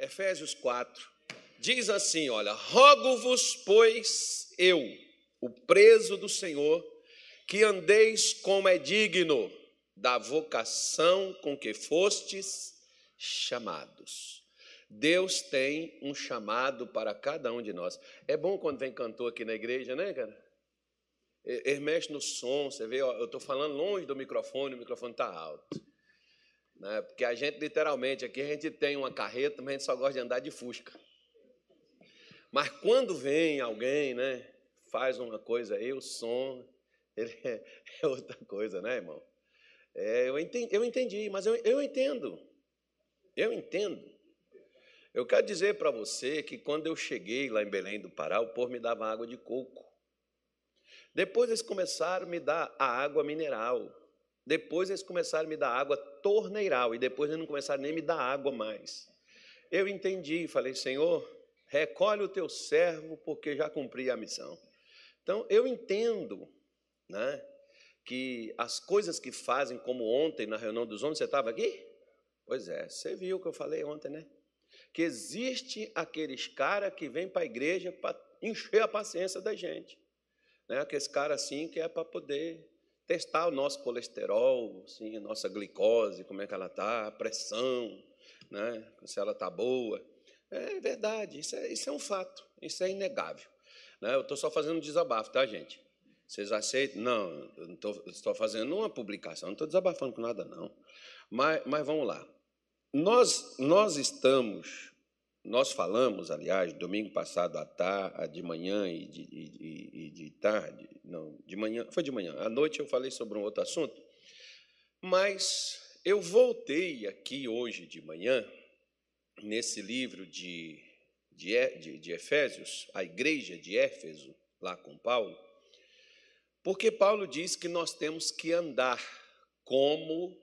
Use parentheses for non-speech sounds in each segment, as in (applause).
Efésios 4. Diz assim: Olha, rogo-vos, pois eu, o preso do Senhor, que andeis como é digno da vocação com que fostes chamados. Deus tem um chamado para cada um de nós. É bom quando vem cantor aqui na igreja, né, cara? Ele mexe no som, você vê, ó, eu estou falando longe do microfone, o microfone está alto. Né? Porque a gente, literalmente, aqui a gente tem uma carreta, mas a gente só gosta de andar de fusca. Mas quando vem alguém, né, faz uma coisa aí, o som, ele (laughs) é, outra coisa, né, irmão? É, eu, entendi, eu entendi, mas eu, eu entendo. Eu entendo. Eu quero dizer para você que quando eu cheguei lá em Belém do Pará, o povo me dava água de coco. Depois eles começaram a me dar a água mineral. Depois eles começaram a me dar água torneiral. E depois eles não começaram nem a me dar água mais. Eu entendi, falei, Senhor, recolhe o teu servo, porque já cumpri a missão. Então, eu entendo né, que as coisas que fazem, como ontem na reunião dos homens, você estava aqui? Pois é, você viu o que eu falei ontem, né? Que existe aqueles caras que vêm para a igreja para encher a paciência da gente. Né? Aqueles caras assim que é para poder testar o nosso colesterol, assim, a nossa glicose, como é que ela está, a pressão, né? se ela está boa. É verdade, isso é, isso é um fato, isso é inegável. Né? Eu estou só fazendo um desabafo, tá, gente? Vocês aceitam? Não, eu estou fazendo uma publicação, não estou desabafando com nada, não. Mas, mas vamos lá. Nós, nós estamos nós falamos, aliás, domingo passado à tarde, de manhã e de, e, e de tarde, não, de manhã, foi de manhã. À noite eu falei sobre um outro assunto, mas eu voltei aqui hoje de manhã, nesse livro de, de, de, de Efésios, a igreja de Éfeso, lá com Paulo, porque Paulo diz que nós temos que andar como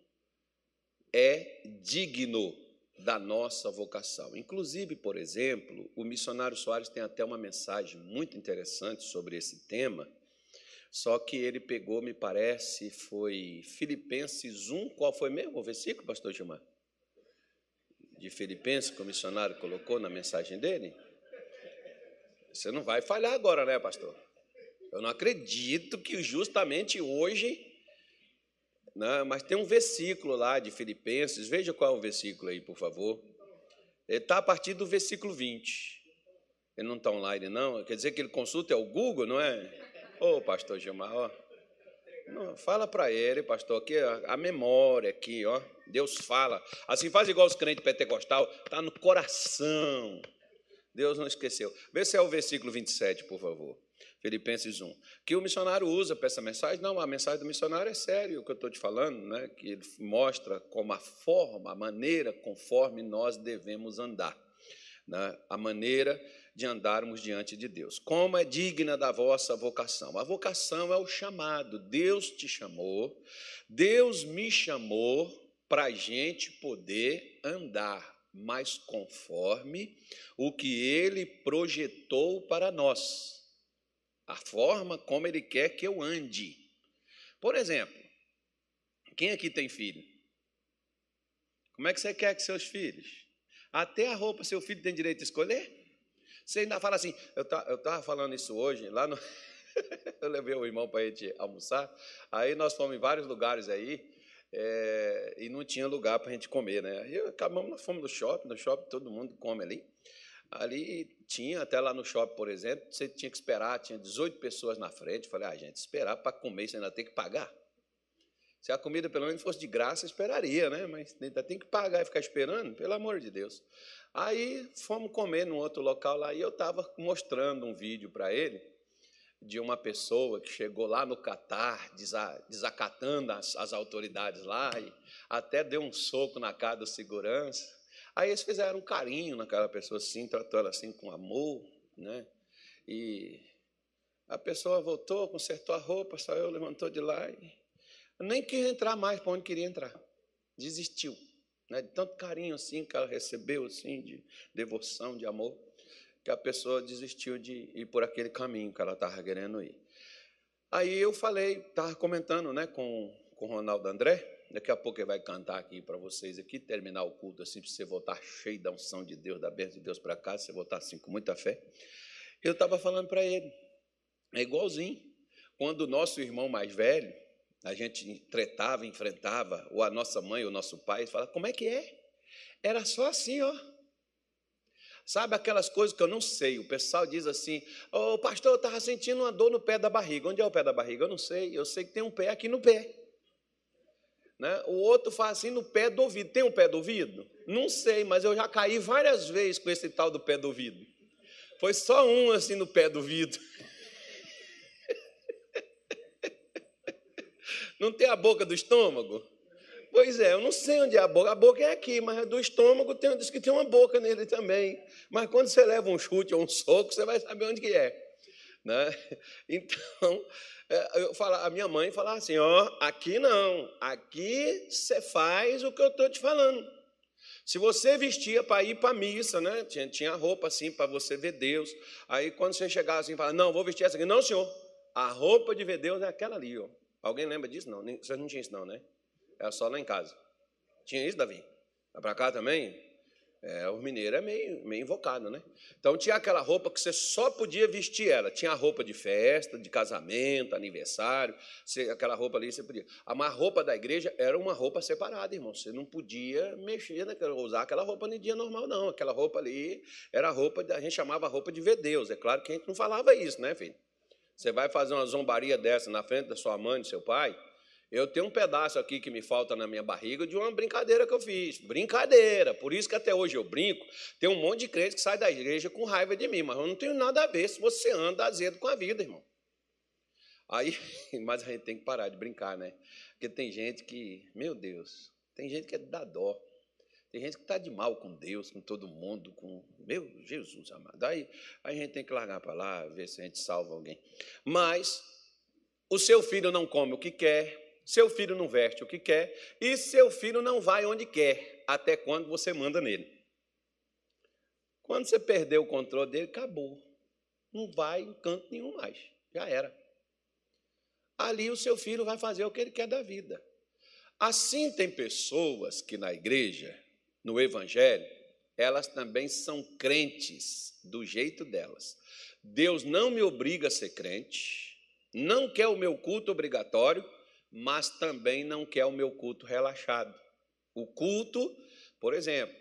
é digno da nossa vocação. Inclusive, por exemplo, o missionário Soares tem até uma mensagem muito interessante sobre esse tema, só que ele pegou, me parece, foi Filipenses 1, qual foi mesmo o versículo, pastor Gilmar? De Filipenses, que o missionário colocou na mensagem dele? Você não vai falhar agora, né, pastor? Eu não acredito que justamente hoje né? mas tem um versículo lá de Filipenses, veja qual é o versículo aí, por favor. Ele está a partir do versículo 20. Ele não está online, não? Quer dizer que ele consulta é o Google, não é? Ô, oh, pastor Gilmar, ó. Não, fala para ele, pastor, aqui a, memória aqui, ó. Deus fala. Assim faz igual os crentes pentecostal, está no coração. Deus não esqueceu. Vê se é o versículo 27, por favor. Filipenses 1. Que o missionário usa para essa mensagem? Não, a mensagem do missionário é sério, o que eu estou te falando, né? que ele mostra como a forma, a maneira conforme nós devemos andar. Né? A maneira de andarmos diante de Deus. Como é digna da vossa vocação? A vocação é o chamado. Deus te chamou, Deus me chamou para a gente poder andar mais conforme o que Ele projetou para nós a forma como Ele quer que eu ande. Por exemplo, quem aqui tem filho? Como é que você quer que seus filhos? Até a roupa seu filho tem direito a escolher? Você ainda fala assim, eu estava falando isso hoje, lá no. (laughs) eu levei o irmão para a gente almoçar, aí nós fomos em vários lugares aí, é, e não tinha lugar para a gente comer, né? Aí acabamos, nós fomos no shopping, no shopping todo mundo come ali. Ali tinha, até lá no shopping, por exemplo, você tinha que esperar, tinha 18 pessoas na frente. Falei, ah, gente, esperar para comer, você ainda tem que pagar. Se a comida pelo menos fosse de graça, esperaria, né? Mas ainda tem que pagar e ficar esperando, pelo amor de Deus. Aí fomos comer num outro local lá e eu estava mostrando um vídeo para ele de uma pessoa que chegou lá no Catar, desacatando as, as autoridades lá, e até deu um soco na cara do segurança. Aí eles fizeram um carinho naquela pessoa assim, tratou ela assim com amor, né? E a pessoa voltou, consertou a roupa, saiu, levantou de lá e nem quis entrar mais para onde queria entrar. Desistiu, né? De tanto carinho assim que ela recebeu assim de devoção, de amor, que a pessoa desistiu de ir por aquele caminho que ela estava querendo ir. Aí eu falei, estava comentando, né, com com o Ronaldo André, Daqui a pouco ele vai cantar aqui para vocês aqui, terminar o culto assim, para você voltar cheio da unção de Deus, da bênção de Deus para casa, você voltar assim com muita fé. Eu estava falando para ele, é igualzinho. Quando o nosso irmão mais velho, a gente tretava, enfrentava, ou a nossa mãe, ou o nosso pai, falava, como é que é? Era só assim, ó. Sabe aquelas coisas que eu não sei? O pessoal diz assim: Ô oh, pastor, eu estava sentindo uma dor no pé da barriga. Onde é o pé da barriga? Eu não sei. Eu sei que tem um pé aqui no pé. Né? O outro faz assim no pé do ouvido. Tem um pé do ouvido? Não sei, mas eu já caí várias vezes com esse tal do pé do ouvido. Foi só um assim no pé do ouvido. (laughs) Não tem a boca do estômago? Pois é, eu não sei onde é a boca. A boca é aqui, mas do estômago tem, diz que tem uma boca nele também. Mas quando você leva um chute ou um soco, você vai saber onde que é. Né? (laughs) Então, é, eu falo, a minha mãe falava assim: ó, aqui não, aqui você faz o que eu estou te falando. Se você vestia para ir para a missa, né? Tinha, tinha roupa assim para você ver Deus. Aí quando você chegava assim, fala, não, vou vestir essa aqui. Não, senhor, a roupa de ver Deus é aquela ali, ó. Alguém lembra disso? Não, vocês não tinham isso não, né? Era só lá em casa. Tinha isso, Davi? Para cá também? É, o mineiro é meio, meio invocado, né? Então tinha aquela roupa que você só podia vestir ela. Tinha a roupa de festa, de casamento, aniversário, você, aquela roupa ali você podia. A mais roupa da igreja era uma roupa separada, irmão. Você não podia mexer, né, usar aquela roupa no dia normal, não. Aquela roupa ali era a roupa, a gente chamava roupa de ver Deus. É claro que a gente não falava isso, né, filho? Você vai fazer uma zombaria dessa na frente da sua mãe, do seu pai, eu tenho um pedaço aqui que me falta na minha barriga de uma brincadeira que eu fiz. Brincadeira. Por isso que até hoje eu brinco. Tem um monte de crente que sai da igreja com raiva de mim, mas eu não tenho nada a ver se você anda azedo com a vida, irmão. Aí, (laughs) mas a gente tem que parar de brincar, né? Porque tem gente que, meu Deus, tem gente que é da dó. Tem gente que está de mal com Deus, com todo mundo, com. Meu Jesus amado. Aí a gente tem que largar para lá, ver se a gente salva alguém. Mas o seu filho não come o que quer, seu filho não veste o que quer e seu filho não vai onde quer, até quando você manda nele. Quando você perder o controle dele, acabou. Não vai em canto nenhum mais. Já era. Ali o seu filho vai fazer o que ele quer da vida. Assim tem pessoas que na igreja, no evangelho, elas também são crentes do jeito delas. Deus não me obriga a ser crente, não quer o meu culto obrigatório, mas também não quer o meu culto relaxado. O culto, por exemplo,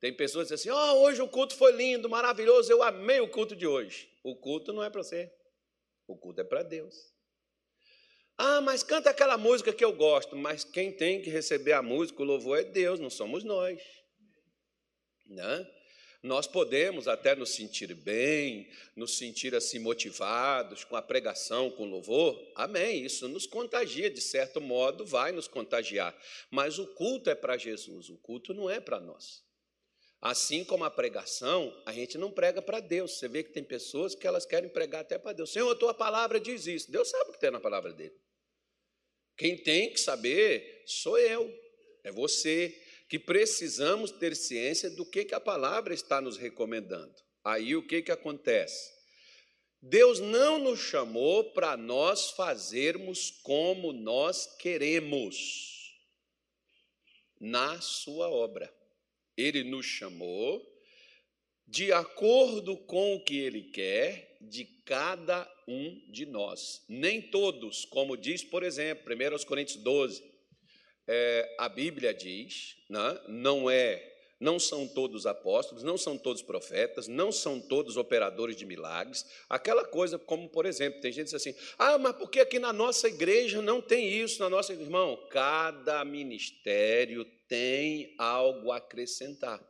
tem pessoas que dizem assim: oh, hoje o culto foi lindo, maravilhoso, eu amei o culto de hoje. O culto não é para você, o culto é para Deus. Ah, mas canta aquela música que eu gosto, mas quem tem que receber a música, o louvor é Deus, não somos nós. Né? Nós podemos até nos sentir bem, nos sentir assim motivados com a pregação, com o louvor. Amém. Isso nos contagia, de certo modo, vai nos contagiar. Mas o culto é para Jesus, o culto não é para nós. Assim como a pregação, a gente não prega para Deus. Você vê que tem pessoas que elas querem pregar até para Deus. Senhor, a tua palavra diz isso. Deus sabe o que tem na palavra dele. Quem tem que saber sou eu, é você que precisamos ter ciência do que, que a palavra está nos recomendando. Aí o que, que acontece? Deus não nos chamou para nós fazermos como nós queremos na Sua obra. Ele nos chamou de acordo com o que Ele quer de cada um de nós. Nem todos, como diz, por exemplo, 1 Coríntios 12, é, a Bíblia diz, né, não é, não são todos apóstolos, não são todos profetas, não são todos operadores de milagres. Aquela coisa, como por exemplo, tem gente que diz assim: ah, mas por que aqui na nossa igreja não tem isso? Na nossa irmão, cada ministério tem algo a acrescentar.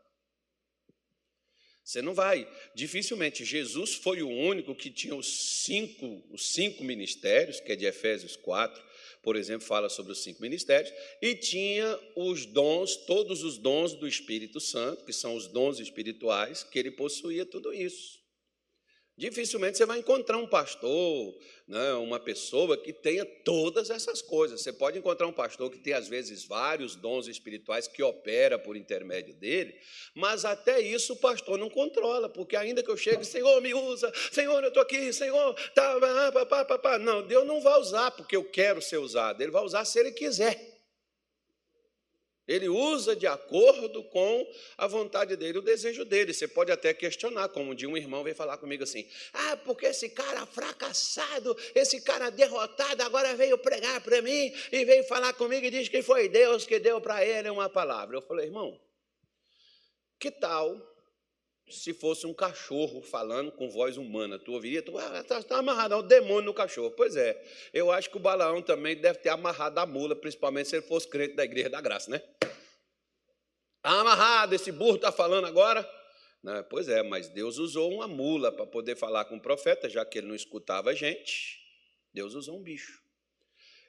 Você não vai. Dificilmente. Jesus foi o único que tinha os cinco, os cinco ministérios, que é de Efésios 4, por exemplo, fala sobre os cinco ministérios, e tinha os dons, todos os dons do Espírito Santo, que são os dons espirituais, que ele possuía tudo isso. Dificilmente você vai encontrar um pastor, né, uma pessoa que tenha todas essas coisas. Você pode encontrar um pastor que tem, às vezes, vários dons espirituais que opera por intermédio dele, mas até isso o pastor não controla, porque ainda que eu chegue, Senhor, me usa, Senhor, eu estou aqui, Senhor, tá, pá, pá, pá, pá. não, Deus não vai usar porque eu quero ser usado, Ele vai usar se Ele quiser. Ele usa de acordo com a vontade dele, o desejo dele. Você pode até questionar, como um dia um irmão veio falar comigo assim: Ah, porque esse cara fracassado, esse cara derrotado, agora veio pregar para mim e veio falar comigo e diz que foi Deus que deu para ele uma palavra. Eu falei, irmão, que tal se fosse um cachorro falando com voz humana, tu ouviria, tu está ah, tá, tá amarrado, é um demônio no cachorro. Pois é, eu acho que o Balaão também deve ter amarrado a mula, principalmente se ele fosse crente da Igreja da Graça, né? Está amarrado, esse burro está falando agora. Né? Pois é, mas Deus usou uma mula para poder falar com o profeta, já que ele não escutava a gente. Deus usou um bicho.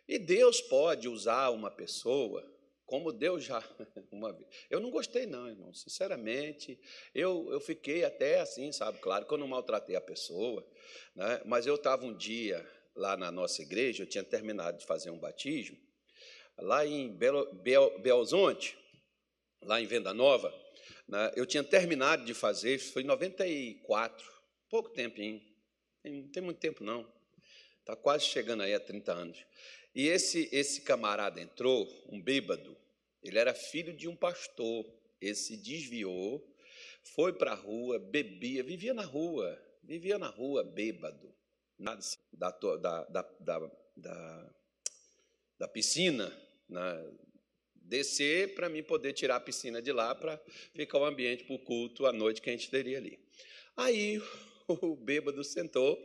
E Deus pode usar uma pessoa como Deus já (laughs) uma vez. Eu não gostei, não, irmão. Sinceramente, eu, eu fiquei até assim, sabe? Claro que eu não maltratei a pessoa, né? mas eu estava um dia lá na nossa igreja, eu tinha terminado de fazer um batismo, lá em Belo, Bel, Belzonte, lá em Venda Nova, né? eu tinha terminado de fazer, foi em 94, pouco tempo, hein? Não tem muito tempo, não. Está quase chegando aí a 30 anos. E esse, esse camarada entrou, um bêbado, ele era filho de um pastor. Ele se desviou, foi para a rua, bebia, vivia na rua, vivia na rua bêbado. Da, da, da, da, da, piscina, né? descer para mim poder tirar a piscina de lá para ficar o ambiente para o culto à noite que a gente teria ali. Aí (laughs) o bêbado sentou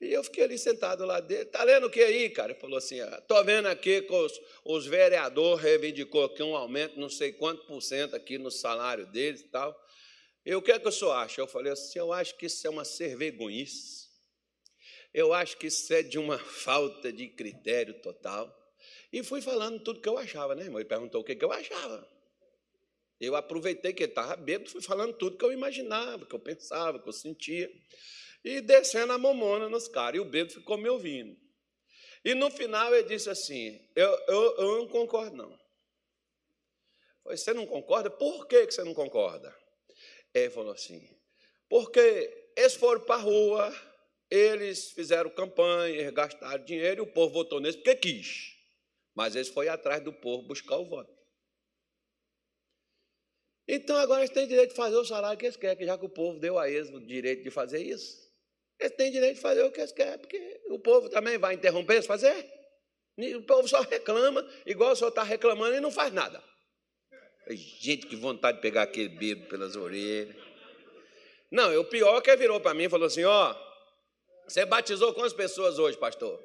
e eu fiquei ali sentado lá dele. Tá lendo o que aí, cara? Ele falou assim: estou vendo aqui que os, os vereadores reivindicou aqui um aumento, não sei quanto por cento aqui no salário deles e tal. E o que é que o senhor acha? Eu falei assim: eu acho que isso é uma cervegonhice. Eu acho que isso é de uma (laughs) falta de critério total. E fui falando tudo que eu achava, né, irmão? Ele perguntou o que, que eu achava. Eu aproveitei que ele estava bêbado, fui falando tudo que eu imaginava, que eu pensava, que eu sentia e descendo a mamona nos caras. E o bêbado ficou me ouvindo. E no final ele disse assim: Eu, eu, eu não concordo, não. falei, você não concorda? Por que você não concorda? Ele falou assim: Porque eles foram para a rua, eles fizeram campanha, eles gastaram dinheiro e o povo votou neles porque quis. Mas eles foram atrás do povo buscar o voto. Então agora eles têm direito de fazer o salário que eles querem, já que o povo deu a eles o direito de fazer isso. Eles têm direito de fazer o que eles querem, porque o povo também vai interromper eles fazer. O povo só reclama, igual o senhor está reclamando e não faz nada. Gente, que vontade de pegar aquele bebo pelas orelhas. Não, o pior é que virou para mim e falou assim: Ó, você batizou quantas pessoas hoje, pastor?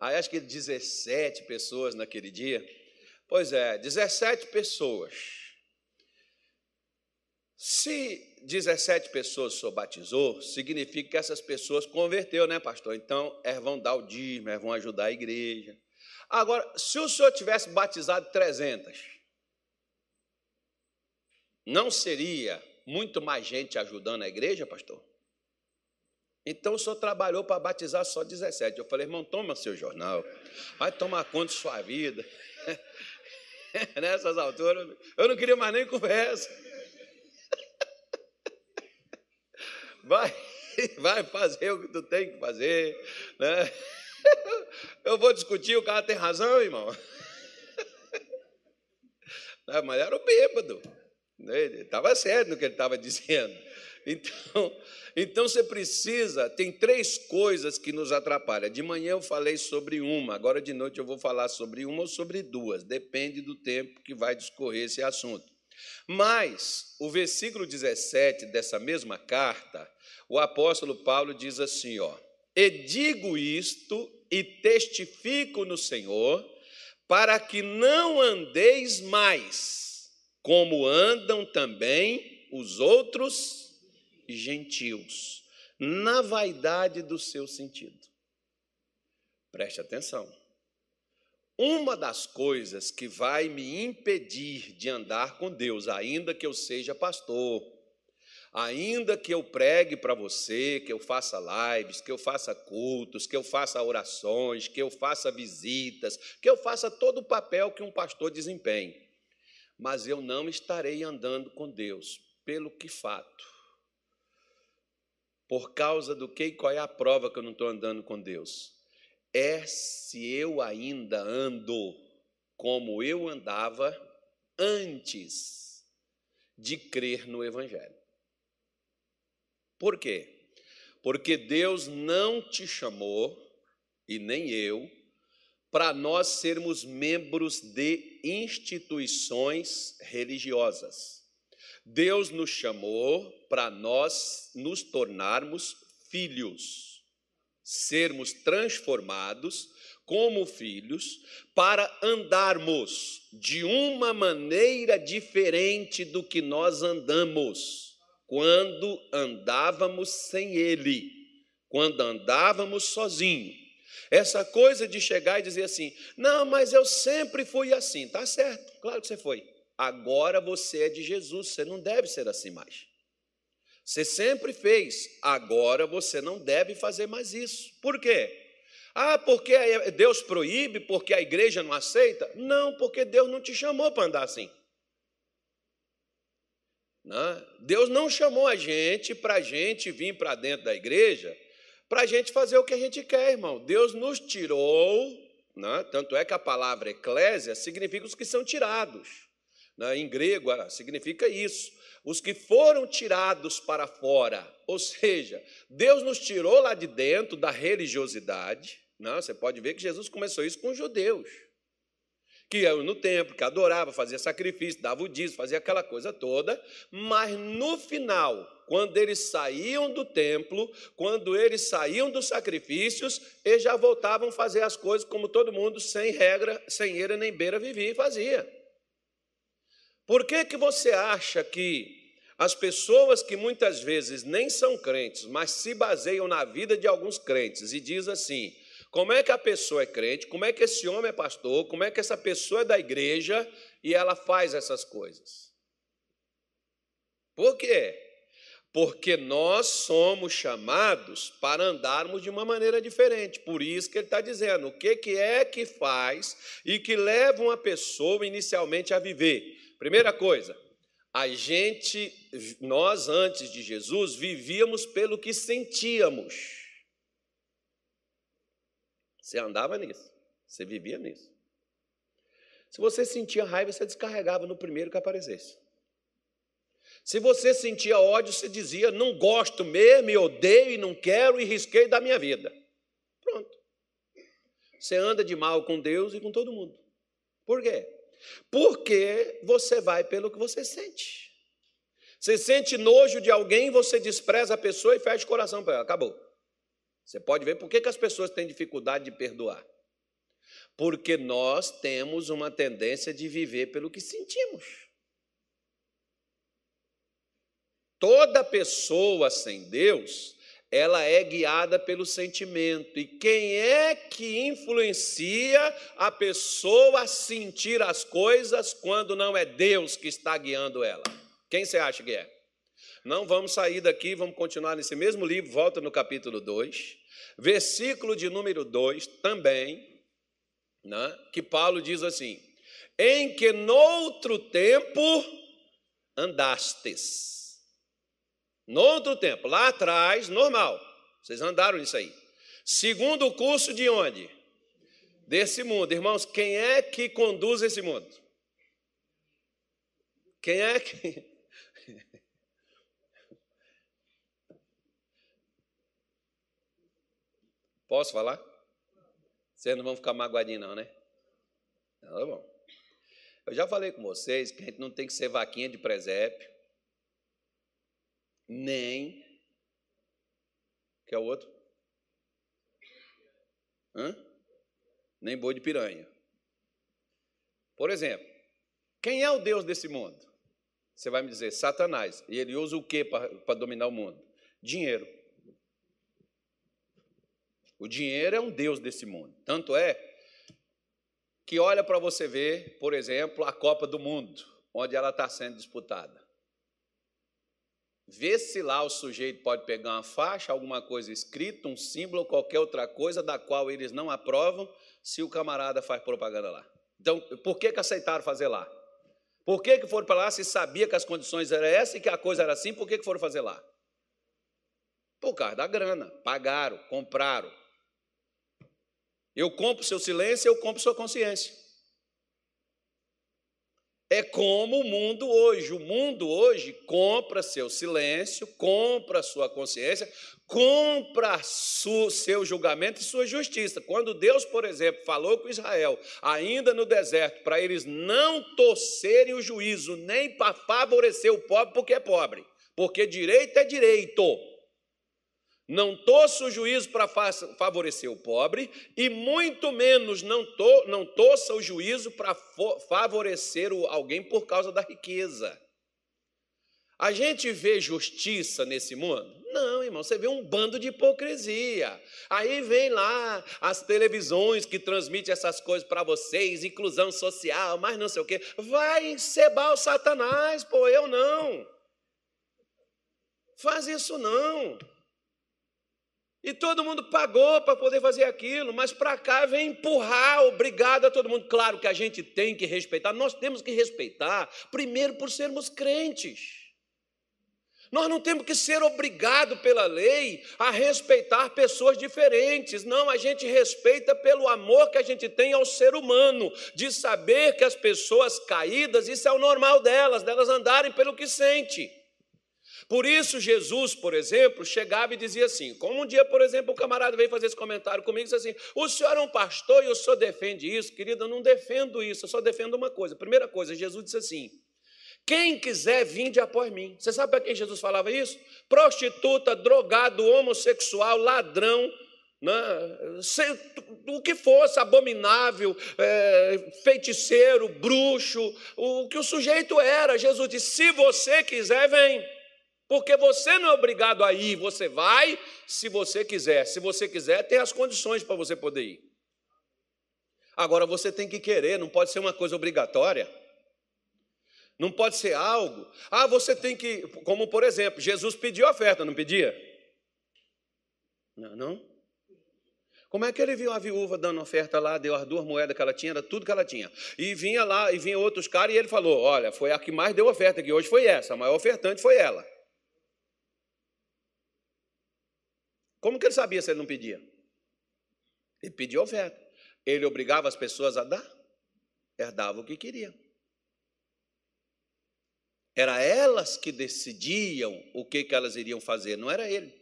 Aí acho que 17 pessoas naquele dia. Pois é, 17 pessoas. Se 17 pessoas só batizou, significa que essas pessoas converteu, né, pastor? Então, elas vão dar o dízimo, elas vão ajudar a igreja. Agora, se o senhor tivesse batizado 300, não seria muito mais gente ajudando a igreja, pastor? Então o senhor trabalhou para batizar só 17. Eu falei, irmão, toma seu jornal, vai tomar conta de sua vida. (laughs) Nessas alturas, eu não queria mais nem conversa. Vai, (laughs) vai fazer o que tu tem que fazer. Né? (laughs) Eu vou discutir, o cara tem razão, irmão. (laughs) Mas era o bêbado. Ele estava certo no que ele estava dizendo. Então, então você precisa, tem três coisas que nos atrapalham. De manhã eu falei sobre uma, agora de noite eu vou falar sobre uma ou sobre duas, depende do tempo que vai discorrer esse assunto. Mas o versículo 17 dessa mesma carta o apóstolo Paulo diz assim, ó: "E digo isto e testifico no Senhor, para que não andeis mais como andam também os outros gentios, na vaidade do seu sentido." Preste atenção. Uma das coisas que vai me impedir de andar com Deus, ainda que eu seja pastor, Ainda que eu pregue para você, que eu faça lives, que eu faça cultos, que eu faça orações, que eu faça visitas, que eu faça todo o papel que um pastor desempenha, mas eu não estarei andando com Deus, pelo que fato. Por causa do que e qual é a prova que eu não estou andando com Deus? É se eu ainda ando como eu andava antes de crer no Evangelho. Por quê? Porque Deus não te chamou, e nem eu, para nós sermos membros de instituições religiosas. Deus nos chamou para nós nos tornarmos filhos, sermos transformados como filhos, para andarmos de uma maneira diferente do que nós andamos quando andávamos sem Ele, quando andávamos sozinhos. Essa coisa de chegar e dizer assim: não, mas eu sempre fui assim. Tá certo, claro que você foi. Agora você é de Jesus, você não deve ser assim mais. Você sempre fez, agora você não deve fazer mais isso. Por quê? Ah, porque Deus proíbe, porque a igreja não aceita? Não, porque Deus não te chamou para andar assim. Não, Deus não chamou a gente para a gente vir para dentro da igreja para a gente fazer o que a gente quer, irmão. Deus nos tirou, né? tanto é que a palavra eclésia significa os que são tirados. Né? Em grego ah, significa isso. Os que foram tirados para fora. Ou seja, Deus nos tirou lá de dentro da religiosidade. Né? Você pode ver que Jesus começou isso com os judeus que iam no templo, que adorava, fazia sacrifício, dava o dízimo, fazia aquela coisa toda, mas no final, quando eles saíam do templo, quando eles saíam dos sacrifícios, eles já voltavam a fazer as coisas como todo mundo, sem regra, sem eira nem beira, vivia e fazia. Por que, que você acha que as pessoas que muitas vezes nem são crentes, mas se baseiam na vida de alguns crentes e diz assim: como é que a pessoa é crente? Como é que esse homem é pastor? Como é que essa pessoa é da igreja e ela faz essas coisas? Por quê? Porque nós somos chamados para andarmos de uma maneira diferente. Por isso que ele está dizendo o que, que é que faz e que leva uma pessoa inicialmente a viver. Primeira coisa, a gente, nós antes de Jesus, vivíamos pelo que sentíamos. Você andava nisso, você vivia nisso. Se você sentia raiva, você descarregava no primeiro que aparecesse. Se você sentia ódio, você dizia: não gosto mesmo, me odeio e não quero e risquei da minha vida. Pronto. Você anda de mal com Deus e com todo mundo. Por quê? Porque você vai pelo que você sente. Você sente nojo de alguém, você despreza a pessoa e fecha o coração para ela. Acabou. Você pode ver por que, que as pessoas têm dificuldade de perdoar. Porque nós temos uma tendência de viver pelo que sentimos. Toda pessoa sem Deus, ela é guiada pelo sentimento. E quem é que influencia a pessoa a sentir as coisas quando não é Deus que está guiando ela? Quem você acha que é? Não vamos sair daqui, vamos continuar nesse mesmo livro, volta no capítulo 2 versículo de número 2 também, né, que Paulo diz assim: em que noutro tempo andastes. Noutro tempo, lá atrás, normal, vocês andaram nisso aí. Segundo o curso de onde? Desse mundo. Irmãos, quem é que conduz esse mundo? Quem é que. (laughs) Posso falar? Vocês não vão ficar magoadinhos, não, né? Não, tá bom. Eu já falei com vocês que a gente não tem que ser vaquinha de presépio, nem. Que é o outro? Hã? Nem boi de piranha. Por exemplo, quem é o Deus desse mundo? Você vai me dizer, Satanás. E ele usa o que para dominar o mundo? Dinheiro. O dinheiro é um Deus desse mundo. Tanto é que olha para você ver, por exemplo, a Copa do Mundo, onde ela está sendo disputada. Vê se lá o sujeito pode pegar uma faixa, alguma coisa escrita, um símbolo, qualquer outra coisa da qual eles não aprovam, se o camarada faz propaganda lá. Então, por que, que aceitaram fazer lá? Por que, que foram para lá se sabia que as condições eram essas e que a coisa era assim, por que, que foram fazer lá? Por causa da grana. Pagaram, compraram. Eu compro seu silêncio, eu compro sua consciência. É como o mundo hoje. O mundo hoje compra seu silêncio, compra sua consciência, compra seu julgamento e sua justiça. Quando Deus, por exemplo, falou com Israel, ainda no deserto, para eles não torcerem o juízo, nem para favorecer o pobre porque é pobre, porque direito é direito. Não torça o juízo para favorecer o pobre, e muito menos não, to, não torça o juízo para favorecer alguém por causa da riqueza. A gente vê justiça nesse mundo? Não, irmão, você vê um bando de hipocrisia. Aí vem lá as televisões que transmitem essas coisas para vocês, inclusão social, mas não sei o quê. Vai cebar o Satanás, pô, eu não. Faz isso não. E todo mundo pagou para poder fazer aquilo, mas para cá vem empurrar, obrigado a todo mundo. Claro que a gente tem que respeitar, nós temos que respeitar, primeiro por sermos crentes. Nós não temos que ser obrigado pela lei a respeitar pessoas diferentes. Não, a gente respeita pelo amor que a gente tem ao ser humano, de saber que as pessoas caídas, isso é o normal delas, delas andarem pelo que sente. Por isso, Jesus, por exemplo, chegava e dizia assim: como um dia, por exemplo, o camarada veio fazer esse comentário comigo e disse assim: o senhor é um pastor e o senhor defende isso? Querido, eu não defendo isso, eu só defendo uma coisa. Primeira coisa, Jesus disse assim: quem quiser, vinde após mim. Você sabe para quem Jesus falava isso? Prostituta, drogado, homossexual, ladrão, né? o que fosse abominável, é, feiticeiro, bruxo, o que o sujeito era. Jesus disse: se você quiser, vem. Porque você não é obrigado a ir, você vai se você quiser. Se você quiser, tem as condições para você poder ir. Agora você tem que querer, não pode ser uma coisa obrigatória. Não pode ser algo. Ah, você tem que. Como por exemplo, Jesus pediu oferta, não pedia? Não, não? Como é que ele viu a viúva dando oferta lá, deu as duas moedas que ela tinha, era tudo que ela tinha. E vinha lá, e vinha outros caras, e ele falou: Olha, foi a que mais deu oferta que hoje foi essa, a maior ofertante foi ela. Como que ele sabia se ele não pedia? Ele pedia oferta. Ele obrigava as pessoas a dar? Herdava o que queriam. Era elas que decidiam o que, que elas iriam fazer, não era ele.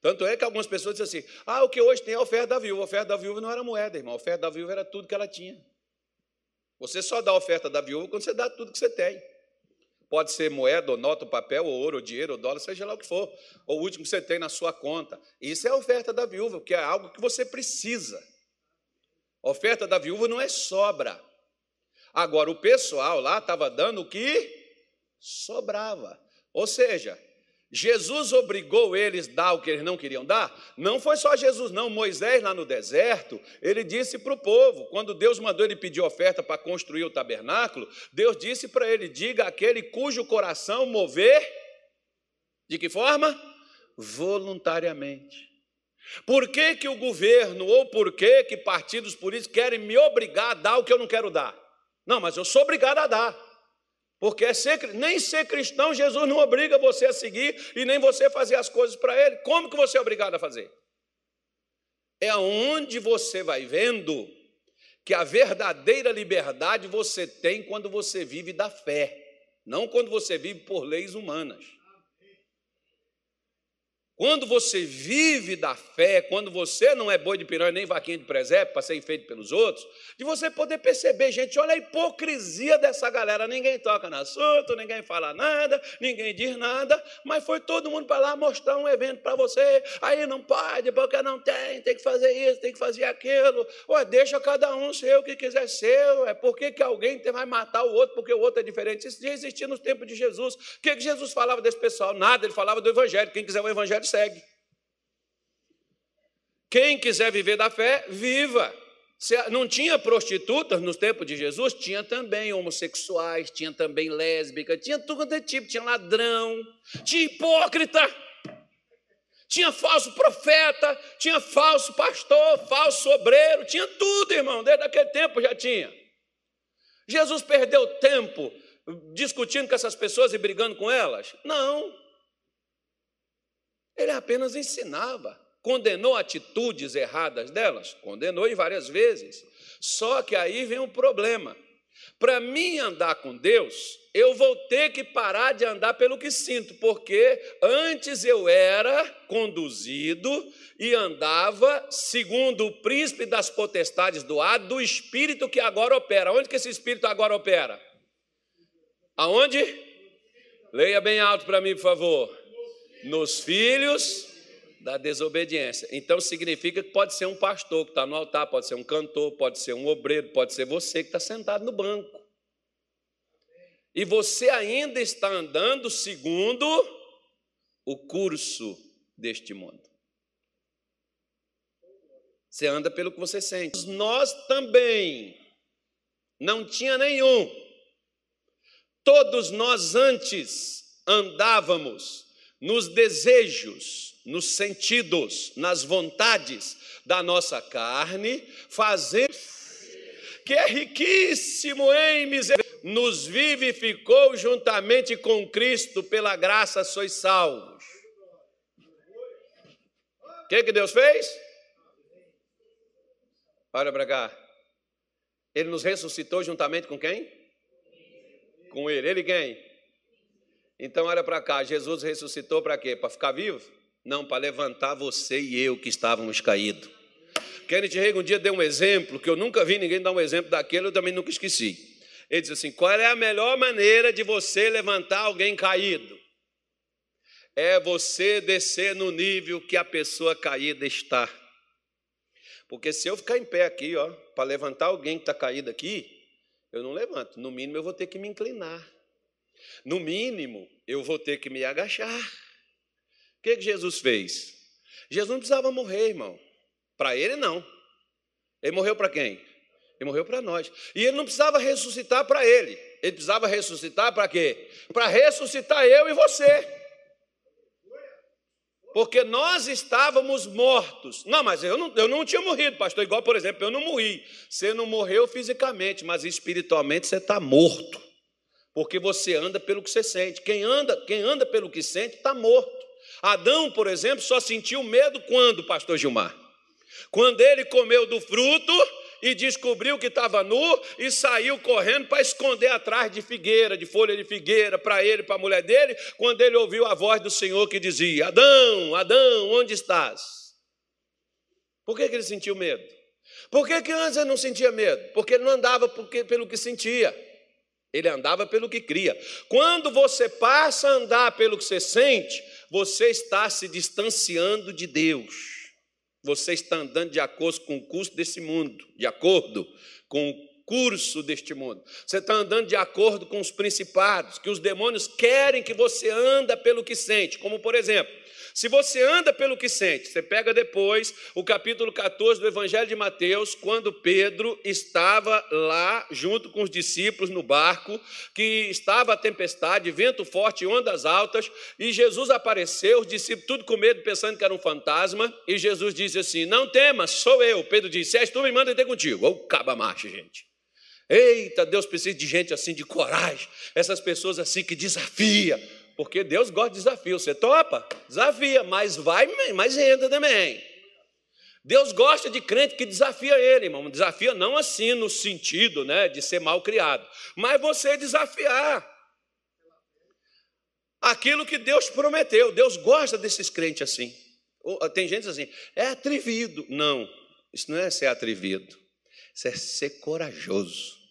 Tanto é que algumas pessoas dizem assim: ah, o que hoje tem é a oferta da viúva. A oferta da viúva não era moeda, irmão. A oferta da viúva era tudo que ela tinha. Você só dá a oferta da viúva quando você dá tudo que você tem. Pode ser moeda, ou nota, ou papel, ou ouro, ou dinheiro, ou dólar, seja lá o que for. Ou o último que você tem na sua conta. Isso é a oferta da viúva, porque é algo que você precisa. A oferta da viúva não é sobra. Agora, o pessoal lá estava dando o que sobrava. Ou seja, Jesus obrigou eles a dar o que eles não queriam dar? Não foi só Jesus, não. Moisés, lá no deserto, ele disse para o povo, quando Deus mandou ele pedir oferta para construir o tabernáculo, Deus disse para ele: diga aquele cujo coração mover, de que forma? Voluntariamente. Por que, que o governo ou por que, que partidos políticos querem me obrigar a dar o que eu não quero dar? Não, mas eu sou obrigado a dar. Porque ser, nem ser cristão, Jesus não obriga você a seguir e nem você fazer as coisas para Ele. Como que você é obrigado a fazer? É onde você vai vendo que a verdadeira liberdade você tem quando você vive da fé, não quando você vive por leis humanas. Quando você vive da fé, quando você não é boi de piranha nem vaquinha de presépio para ser feito pelos outros, de você poder perceber, gente, olha a hipocrisia dessa galera. Ninguém toca no assunto, ninguém fala nada, ninguém diz nada, mas foi todo mundo para lá mostrar um evento para você. Aí não pode, porque não tem, tem que fazer isso, tem que fazer aquilo. Ué, deixa cada um ser o que quiser ser. É por que, alguém vai matar o outro porque o outro é diferente? Isso já existia nos tempos de Jesus. O que Jesus falava desse pessoal? Nada, ele falava do Evangelho. Quem quiser o Evangelho, segue. Quem quiser viver da fé, viva. Não tinha prostitutas nos tempos de Jesus? Tinha também homossexuais, tinha também lésbicas, tinha tudo de tipo, tinha ladrão, tinha hipócrita, tinha falso profeta, tinha falso pastor, falso obreiro, tinha tudo, irmão, desde aquele tempo já tinha. Jesus perdeu tempo discutindo com essas pessoas e brigando com elas? Não. Ele apenas ensinava. Condenou atitudes erradas delas? Condenou e várias vezes. Só que aí vem um problema. Para mim andar com Deus, eu vou ter que parar de andar pelo que sinto, porque antes eu era conduzido e andava segundo o príncipe das potestades do ar, do espírito que agora opera. Onde que esse espírito agora opera? Aonde? Leia bem alto para mim, por favor. Nos filhos da desobediência. Então significa que pode ser um pastor que está no altar, pode ser um cantor, pode ser um obreiro, pode ser você que está sentado no banco. E você ainda está andando segundo o curso deste mundo. Você anda pelo que você sente. Nós também não tinha nenhum. Todos nós antes andávamos nos desejos, nos sentidos, nas vontades da nossa carne, fazendo que é riquíssimo em misericórdia, nos vivificou juntamente com Cristo, pela graça sois salvos. O que, que Deus fez? Olha para cá. Ele nos ressuscitou juntamente com quem? Com ele. Ele quem? Então olha para cá. Jesus ressuscitou para quê? Para ficar vivo? Não, para levantar você e eu que estávamos caídos. Kenneth Reagan um dia deu um exemplo, que eu nunca vi ninguém dar um exemplo daquele, eu também nunca esqueci. Ele disse assim: qual é a melhor maneira de você levantar alguém caído? É você descer no nível que a pessoa caída está. Porque se eu ficar em pé aqui, ó, para levantar alguém que está caído aqui, eu não levanto. No mínimo, eu vou ter que me inclinar. No mínimo, eu vou ter que me agachar. O que, que Jesus fez? Jesus não precisava morrer, irmão. Para ele, não. Ele morreu para quem? Ele morreu para nós. E ele não precisava ressuscitar para ele. Ele precisava ressuscitar para quê? Para ressuscitar eu e você porque nós estávamos mortos. Não, mas eu não, eu não tinha morrido, pastor. Igual, por exemplo, eu não morri. Você não morreu fisicamente, mas espiritualmente você está morto. Porque você anda pelo que você sente. Quem anda, quem anda pelo que sente está morto. Adão, por exemplo, só sentiu medo quando, pastor Gilmar? Quando ele comeu do fruto e descobriu que estava nu e saiu correndo para esconder atrás de figueira, de folha de figueira, para ele para a mulher dele, quando ele ouviu a voz do Senhor que dizia: Adão, Adão, onde estás? Por que, que ele sentiu medo? Por que, que antes ele não sentia medo? Porque ele não andava porque, pelo que sentia. Ele andava pelo que cria. Quando você passa a andar pelo que você sente, você está se distanciando de Deus você está andando de acordo com o curso desse mundo, de acordo com o curso deste mundo. Você está andando de acordo com os principados, que os demônios querem que você anda pelo que sente, como por exemplo, se você anda pelo que sente, você pega depois o capítulo 14 do Evangelho de Mateus, quando Pedro estava lá junto com os discípulos no barco, que estava a tempestade, vento forte ondas altas, e Jesus apareceu, os discípulos tudo com medo, pensando que era um fantasma, e Jesus disse assim: Não temas, sou eu. Pedro disse: Se és tu, me manda ter contigo. Ou caba marcha, gente. Eita, Deus precisa de gente assim, de coragem, essas pessoas assim que desafia porque Deus gosta de desafio. Você topa? Desafia, mas vai, mas entra também. Deus gosta de crente que desafia ele, irmão. Desafia não assim no sentido né, de ser mal criado, mas você desafiar aquilo que Deus prometeu. Deus gosta desses crentes assim. Tem gente assim, é atrevido. Não, isso não é ser atrevido, isso é ser corajoso.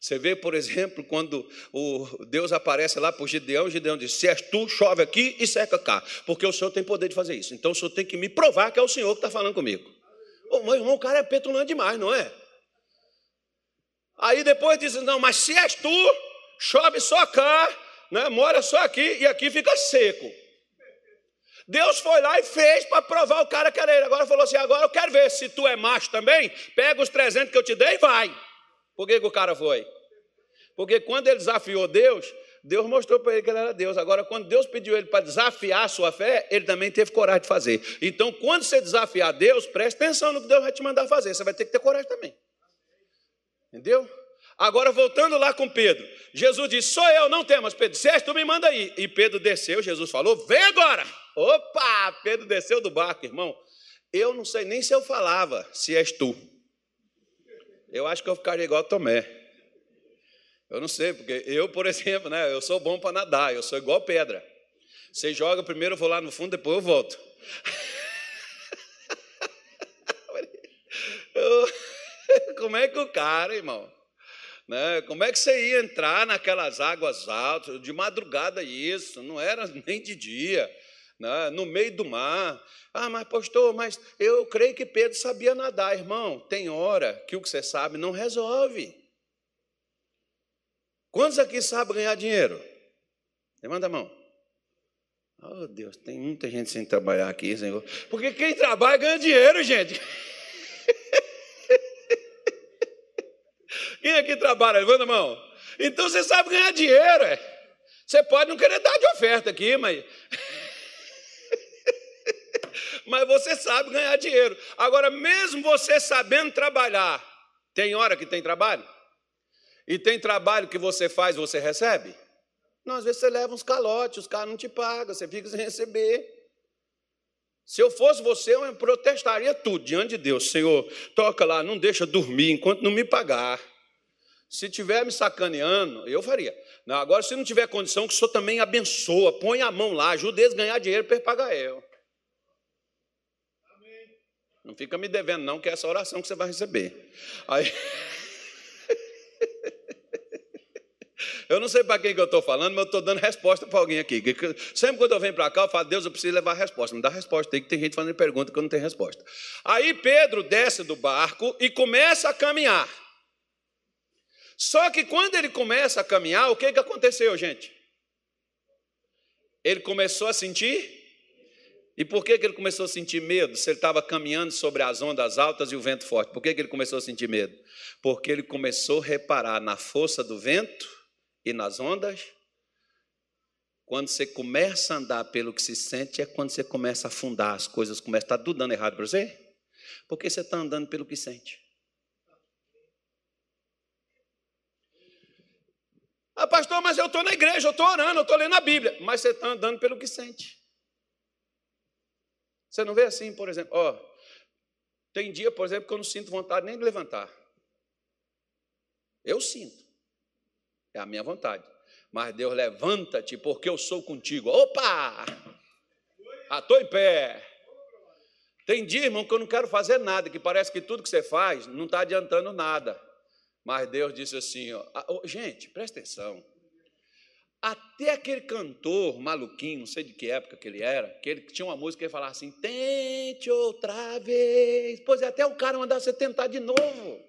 Você vê, por exemplo, quando o Deus aparece lá para o Gideão, Gideão diz: Se és tu, chove aqui e seca cá, porque o Senhor tem poder de fazer isso. Então o Senhor tem que me provar que é o Senhor que está falando comigo. Ô, meu irmão, o cara é petulante demais, não é? Aí depois diz: Não, mas se és tu, chove só cá, né, mora só aqui e aqui fica seco. Deus foi lá e fez para provar o cara que era ele. Agora falou assim: Agora eu quero ver se tu é macho também, pega os 300 que eu te dei e vai. Por que, que o cara foi? Porque quando ele desafiou Deus, Deus mostrou para ele que ele era Deus. Agora, quando Deus pediu ele para desafiar a sua fé, ele também teve coragem de fazer. Então, quando você desafiar Deus, preste atenção no que Deus vai te mandar fazer. Você vai ter que ter coragem também. Entendeu? Agora, voltando lá com Pedro, Jesus disse: Sou eu, não temas, Pedro. Se és tu, me manda aí. E Pedro desceu, Jesus falou: Vem agora. Opa! Pedro desceu do barco, irmão. Eu não sei nem se eu falava, se és tu. Eu acho que eu ficaria igual Tomé. Eu não sei, porque eu, por (laughs) exemplo, né, eu sou bom para nadar, eu sou igual pedra. Você joga primeiro, eu vou lá no fundo, depois eu volto. (laughs) (laughs) Como é que o cara, irmão? Né? Como é que você ia entrar naquelas águas altas, de madrugada isso, não era nem de dia, né? no meio do mar. Ah, mas pastor, mas eu creio que Pedro sabia nadar, irmão. Tem hora que o que você sabe não resolve. Quantos aqui sabem ganhar dinheiro? Levanta a mão. Oh, Deus, tem muita gente sem trabalhar aqui, Senhor. Porque quem trabalha ganha dinheiro, gente. (laughs) Quem aqui trabalha? Levanta a mão. Então você sabe ganhar dinheiro. É. Você pode não querer dar de oferta aqui, mas. Mas você sabe ganhar dinheiro. Agora, mesmo você sabendo trabalhar, tem hora que tem trabalho? E tem trabalho que você faz, você recebe? Não, às vezes você leva uns calotes, os caras não te pagam, você fica sem receber. Se eu fosse você, eu protestaria tudo diante de Deus. Senhor, toca lá, não deixa dormir enquanto não me pagar. Se tiver me sacaneando, eu faria. Não, agora, se não tiver condição, que o senhor também abençoa, põe a mão lá, ajuda eles a ganhar dinheiro para pagar eu. Não fica me devendo, não, que é essa oração que você vai receber. Aí. (laughs) Eu não sei para quem que eu estou falando, mas eu estou dando resposta para alguém aqui. Sempre quando eu venho para cá, eu falo, Deus, eu preciso levar a resposta. Me dá a resposta. Tem que ter gente fazendo pergunta que eu não tenho resposta. Aí Pedro desce do barco e começa a caminhar. Só que quando ele começa a caminhar, o que, que aconteceu, gente? Ele começou a sentir. E por que, que ele começou a sentir medo? Se ele estava caminhando sobre as ondas altas e o vento forte. Por que, que ele começou a sentir medo? Porque ele começou a reparar na força do vento e nas ondas. Quando você começa a andar pelo que se sente, é quando você começa a afundar, as coisas começam a estar tudo dando errado para você. Porque você está andando pelo que sente. Ah, pastor, mas eu estou na igreja, eu estou orando, eu estou lendo a Bíblia. Mas você está andando pelo que sente. Você não vê assim, por exemplo, ó, tem dia, por exemplo, que eu não sinto vontade nem de levantar. Eu sinto. É a minha vontade. Mas Deus levanta-te, porque eu sou contigo. Opa! Ah, em pé. Tem dia, irmão, que eu não quero fazer nada, que parece que tudo que você faz não está adiantando nada. Mas Deus disse assim: ó, ah, gente, presta atenção. Até aquele cantor maluquinho, não sei de que época que ele era, que ele tinha uma música que falava assim: tente outra vez. Pois é, até o cara mandar você tentar de novo.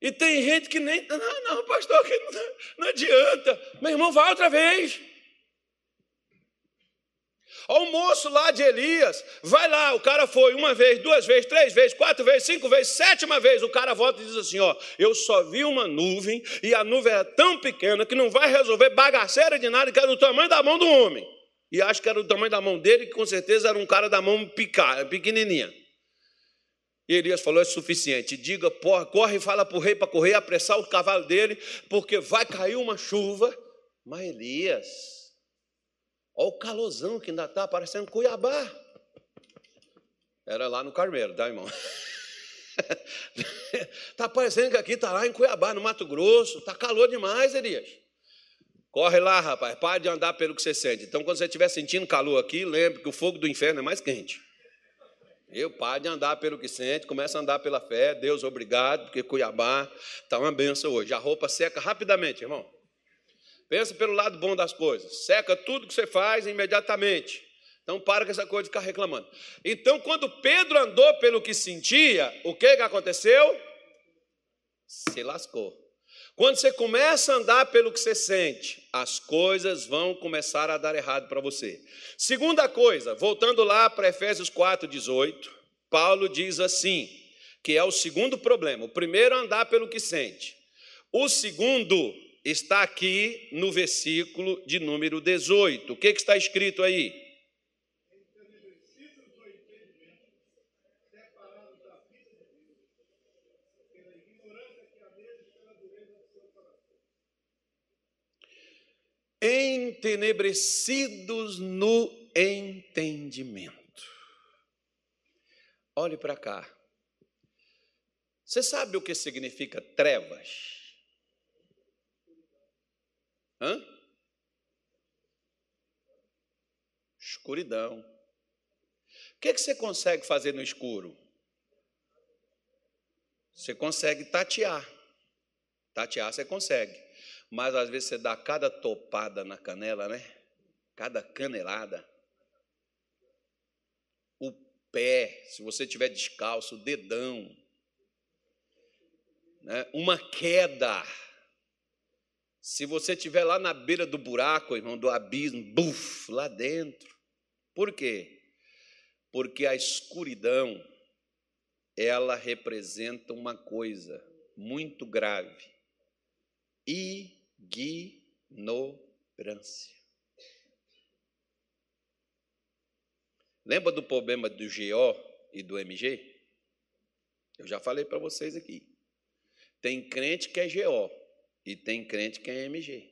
E tem gente que nem. Não, não, pastor, não, não adianta. Meu irmão, vai outra vez. O moço lá de Elias, vai lá, o cara foi uma vez, duas vezes, três vezes, quatro vezes, cinco vezes, sétima vez, o cara volta e diz assim: ó, eu só vi uma nuvem e a nuvem era tão pequena que não vai resolver bagaceira de nada, que era do tamanho da mão do homem. E acho que era do tamanho da mão dele, que com certeza era um cara da mão pequenininha. E Elias falou: é suficiente. Diga, corre e fala para o rei para correr, apressar o cavalo dele, porque vai cair uma chuva. Mas Elias, Olha o calosão que ainda está parecendo Cuiabá. Era lá no Carmeiro, tá, irmão? Está (laughs) parecendo que aqui está lá em Cuiabá, no Mato Grosso. Está calor demais, Elias. Corre lá, rapaz. Pare de andar pelo que você sente. Então, quando você estiver sentindo calor aqui, lembre que o fogo do inferno é mais quente. Eu pare de andar pelo que sente, começa a andar pela fé. Deus, obrigado, porque Cuiabá está uma benção hoje. A roupa seca rapidamente, irmão. Pensa pelo lado bom das coisas. Seca tudo que você faz imediatamente. Então para com essa coisa de ficar reclamando. Então, quando Pedro andou pelo que sentia, o que, que aconteceu? Se lascou. Quando você começa a andar pelo que você sente, as coisas vão começar a dar errado para você. Segunda coisa, voltando lá para Efésios 4,18, Paulo diz assim: que é o segundo problema. O primeiro, andar pelo que sente. O segundo, está aqui no versículo de número 18. O que, que está escrito aí? Entenebrecidos no entendimento. Olhe para cá. Você sabe o que significa trevas? Hã? Escuridão. O que, que você consegue fazer no escuro? Você consegue tatear. Tatear você consegue. Mas às vezes você dá cada topada na canela, né? Cada canelada. O pé, se você tiver descalço, o dedão. Né? Uma queda. Se você estiver lá na beira do buraco, irmão, do abismo, buf, lá dentro. Por quê? Porque a escuridão, ela representa uma coisa muito grave: ignorância. Lembra do problema do GO e do MG? Eu já falei para vocês aqui. Tem crente que é GO, e tem crente que é MG.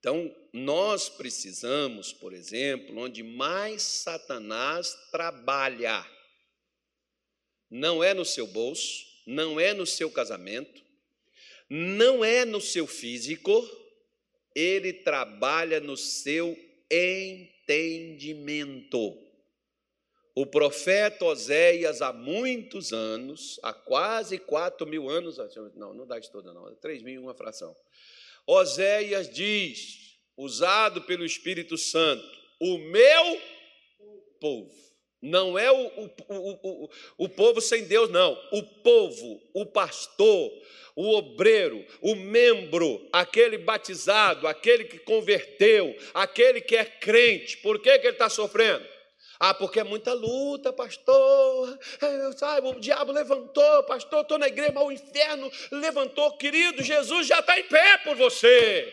Então, nós precisamos, por exemplo, onde mais Satanás trabalha, não é no seu bolso, não é no seu casamento, não é no seu físico, ele trabalha no seu entendimento. O profeta Oséias, há muitos anos, há quase quatro mil anos, não, não dá de toda, não, três mil e uma fração. Oséias diz, usado pelo Espírito Santo, o meu povo. Não é o, o, o, o, o povo sem Deus, não. O povo, o pastor, o obreiro, o membro, aquele batizado, aquele que converteu, aquele que é crente. Por que, que ele está sofrendo? Ah, porque é muita luta, pastor. Sabe, o diabo levantou, pastor, estou na igreja, mas o inferno levantou. Querido, Jesus já está em pé por você.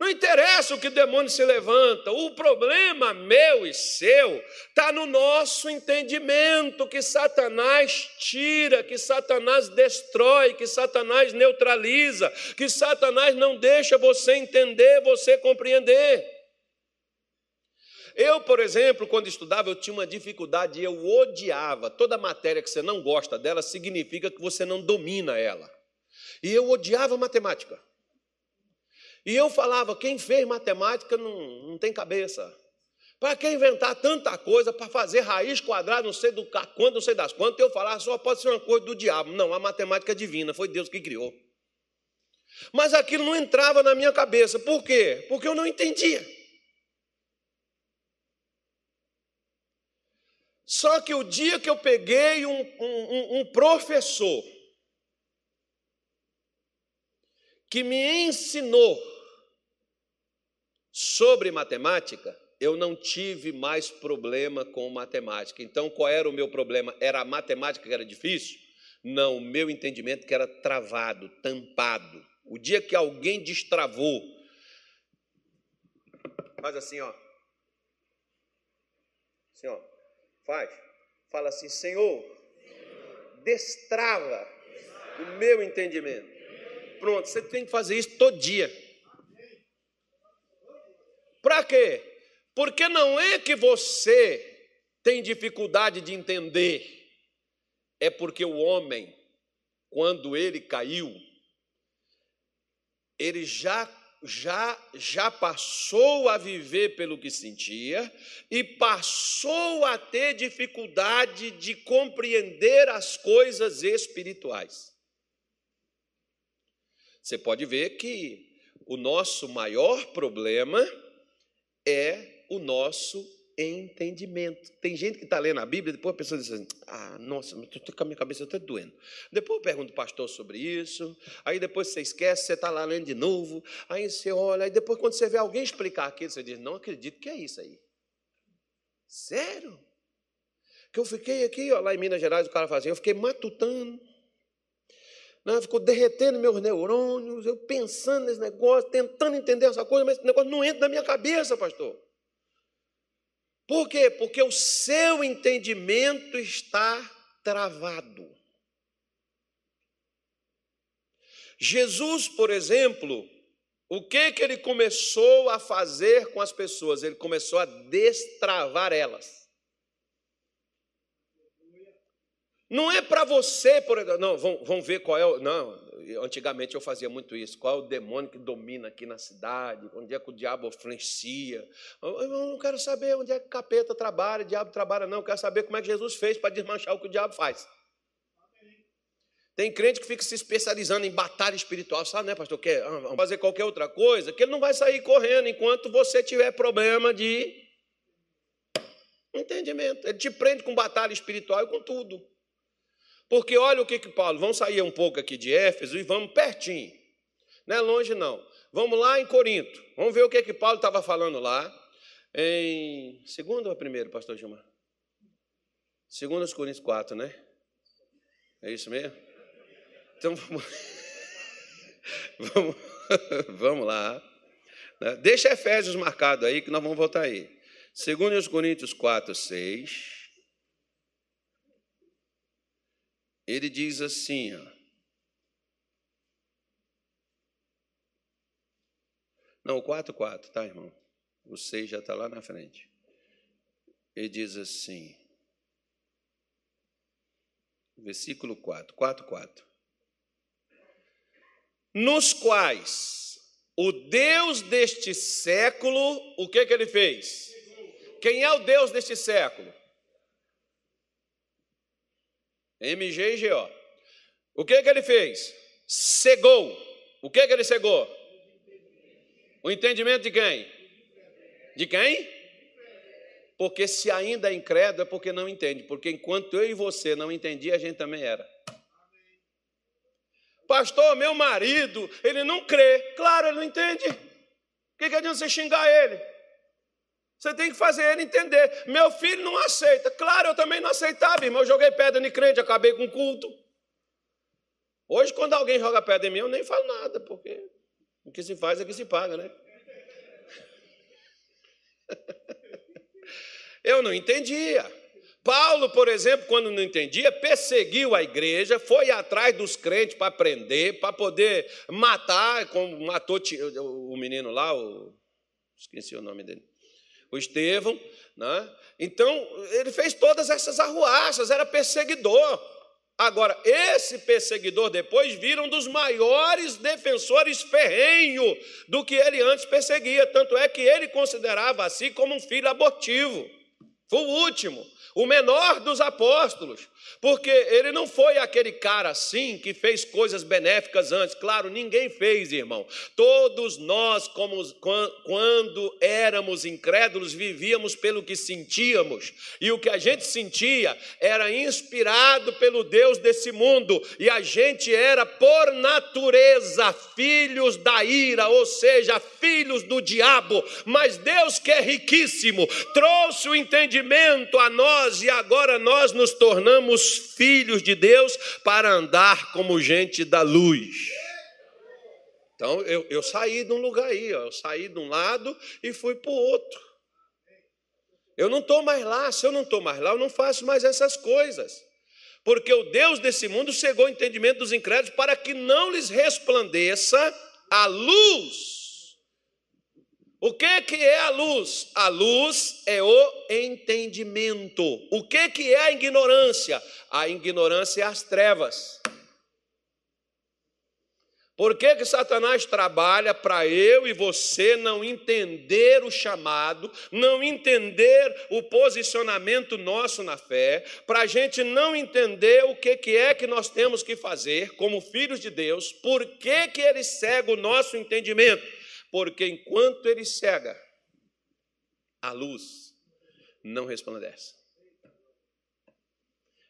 Não interessa o que demônio se levanta, o problema meu e seu está no nosso entendimento que Satanás tira, que Satanás destrói, que Satanás neutraliza, que Satanás não deixa você entender, você compreender. Eu, por exemplo, quando estudava, eu tinha uma dificuldade, eu odiava. Toda matéria que você não gosta dela significa que você não domina ela. E eu odiava matemática. E eu falava: quem fez matemática não, não tem cabeça. Para que inventar tanta coisa para fazer raiz quadrada, não sei do quando, não sei das quantas, eu falava, só pode ser uma coisa do diabo. Não, a matemática é divina, foi Deus que criou. Mas aquilo não entrava na minha cabeça. Por quê? Porque eu não entendia. Só que o dia que eu peguei um, um, um professor que me ensinou sobre matemática, eu não tive mais problema com matemática. Então, qual era o meu problema? Era a matemática que era difícil? Não, o meu entendimento que era travado, tampado. O dia que alguém destravou, faz assim, ó. Assim, ó. Faz. Fala assim: Senhor, destrava o meu entendimento. Pronto, você tem que fazer isso todo dia. Para quê? Porque não é que você tem dificuldade de entender, é porque o homem, quando ele caiu, ele já já já passou a viver pelo que sentia e passou a ter dificuldade de compreender as coisas espirituais. Você pode ver que o nosso maior problema é o nosso entendimento. Tem gente que está lendo a Bíblia, depois a pessoa diz assim: Ah, nossa, estou com a minha cabeça até doendo. Depois eu pergunto ao pastor sobre isso, aí depois você esquece, você está lá lendo de novo, aí você olha, aí depois quando você vê alguém explicar aquilo, você diz: Não acredito que é isso aí. Sério? Que eu fiquei aqui, ó, lá em Minas Gerais, o cara fazia, eu fiquei matutando. Né, ficou derretendo meus neurônios, eu pensando nesse negócio, tentando entender essa coisa, mas esse negócio não entra na minha cabeça, pastor. Por quê? Porque o seu entendimento está travado. Jesus, por exemplo, o que que ele começou a fazer com as pessoas? Ele começou a destravar elas. Não é para você, por não, vamos, vamos ver qual é o. Não, antigamente eu fazia muito isso. Qual é o demônio que domina aqui na cidade? Onde é que o diabo influencia? Eu não quero saber onde é que o capeta trabalha, o diabo trabalha, não. Eu quero saber como é que Jesus fez para desmanchar o que o diabo faz. Tem crente que fica se especializando em batalha espiritual, sabe, né, pastor? Quer ah, fazer qualquer outra coisa, que ele não vai sair correndo enquanto você tiver problema de entendimento. Ele te prende com batalha espiritual e com tudo. Porque olha o que que Paulo, vamos sair um pouco aqui de Éfeso e vamos pertinho. Não é longe não. Vamos lá em Corinto. Vamos ver o que que Paulo estava falando lá. Em segundo ou primeiro, pastor Gilmar? Segundo Coríntios 4, né? É isso mesmo? Então vamos, (laughs) vamos, (laughs) vamos lá. Né? Deixa Efésios marcado aí, que nós vamos voltar aí. Segundo os Coríntios 4, 6. Ele diz assim, ó. Não, o 4, 4, tá, irmão? O 6 já está lá na frente. Ele diz assim, versículo 4, 4, 4 nos quais o Deus deste século, o que, que ele fez? Quem é o Deus deste século? MG e GO. O que, que ele fez? Cegou. O que, que ele cegou? O entendimento de quem? De quem? Porque se ainda é incrédulo é porque não entende. Porque enquanto eu e você não entendia, a gente também era. Pastor, meu marido, ele não crê. Claro, ele não entende. O que, que adianta você xingar ele? Você tem que fazer ele entender. Meu filho não aceita. Claro, eu também não aceitava, irmão. Eu joguei pedra em crente, acabei com culto. Hoje, quando alguém joga pedra em mim, eu nem falo nada, porque o que se faz é que se paga, né? (laughs) Eu não entendia. Paulo, por exemplo, quando não entendia, perseguiu a igreja, foi atrás dos crentes para prender, para poder matar, como matou o menino lá, o, esqueci o nome dele, o Estevão. Né? Então, ele fez todas essas arruaças, era perseguidor. Agora, esse perseguidor depois vira um dos maiores defensores ferrenho do que ele antes perseguia. Tanto é que ele considerava assim como um filho abortivo. Foi o último o menor dos apóstolos, porque ele não foi aquele cara assim que fez coisas benéficas antes. Claro, ninguém fez, irmão. Todos nós, como quando éramos incrédulos, vivíamos pelo que sentíamos, e o que a gente sentia era inspirado pelo Deus desse mundo, e a gente era por natureza filhos da ira, ou seja, filhos do diabo. Mas Deus, que é riquíssimo, trouxe o entendimento a nós nós e agora nós nos tornamos filhos de Deus para andar como gente da luz. Então eu, eu saí de um lugar aí, ó, eu saí de um lado e fui para o outro. Eu não estou mais lá, se eu não estou mais lá, eu não faço mais essas coisas. Porque o Deus desse mundo cegou o entendimento dos incrédulos para que não lhes resplandeça a luz o que, que é a luz? A luz é o entendimento. O que, que é a ignorância? A ignorância é as trevas. Por que, que Satanás trabalha para eu e você não entender o chamado, não entender o posicionamento nosso na fé, para a gente não entender o que, que é que nós temos que fazer como filhos de Deus, por que, que ele cega o nosso entendimento? Porque enquanto ele cega, a luz não resplandece.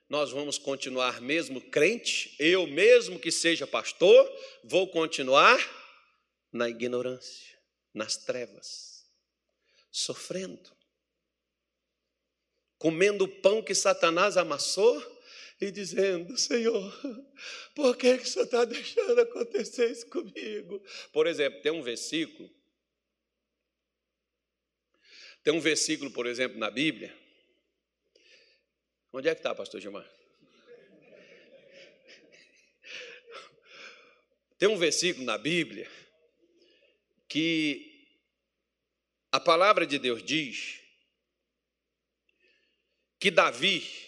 Nós vamos continuar mesmo crente, eu mesmo que seja pastor, vou continuar na ignorância, nas trevas, sofrendo, comendo o pão que Satanás amassou e dizendo: Senhor, por que, que o Senhor está deixando acontecer isso comigo? Por exemplo, tem um versículo, tem um versículo, por exemplo, na Bíblia. Onde é que está, pastor Gilmar? Tem um versículo na Bíblia que a palavra de Deus diz que Davi,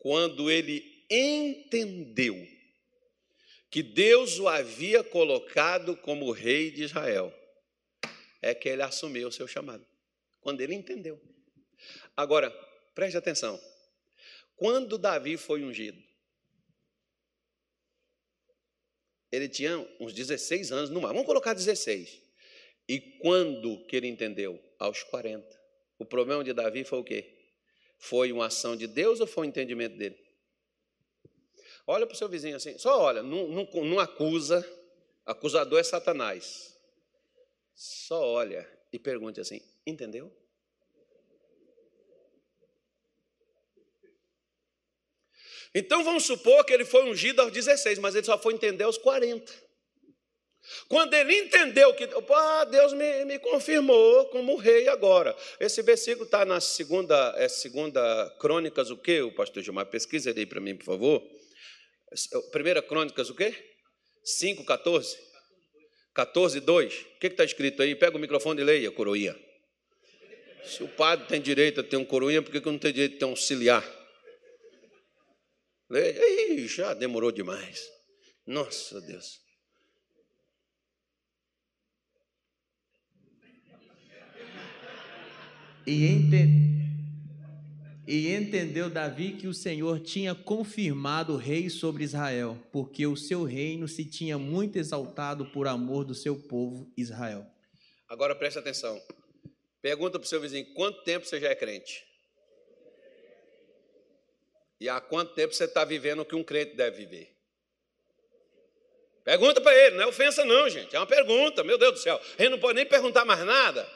quando ele entendeu que Deus o havia colocado como rei de Israel, é que ele assumiu o seu chamado. Quando ele entendeu. Agora, preste atenção. Quando Davi foi ungido, ele tinha uns 16 anos no mar. Vamos colocar 16. E quando que ele entendeu? Aos 40. O problema de Davi foi o quê? Foi uma ação de Deus ou foi um entendimento dele? Olha para o seu vizinho assim, só olha, não, não, não acusa, acusador é Satanás. Só olha e pergunte assim: entendeu? Então vamos supor que ele foi ungido aos 16, mas ele só foi entender aos 40. Quando ele entendeu que ah, Deus me, me confirmou como rei agora. Esse versículo está na segunda, é segunda Crônicas, o quê, o pastor Gilmar? Pesquisa aí para mim, por favor. Primeira Crônicas, o quê? 5, 14? 14, 2. O que está escrito aí? Pega o microfone e leia, coroinha. Se o padre tem direito a ter um coroinha, por que eu não tenho direito a ter um auxiliar? Leia. Ih, já demorou demais. Nossa Deus. E, ente... e entendeu Davi que o Senhor tinha confirmado o rei sobre Israel, porque o seu reino se tinha muito exaltado por amor do seu povo Israel. Agora preste atenção. Pergunta para o seu vizinho: quanto tempo você já é crente? E há quanto tempo você está vivendo o que um crente deve viver? Pergunta para ele, não é ofensa, não, gente. É uma pergunta, meu Deus do céu. Ele não pode nem perguntar mais nada.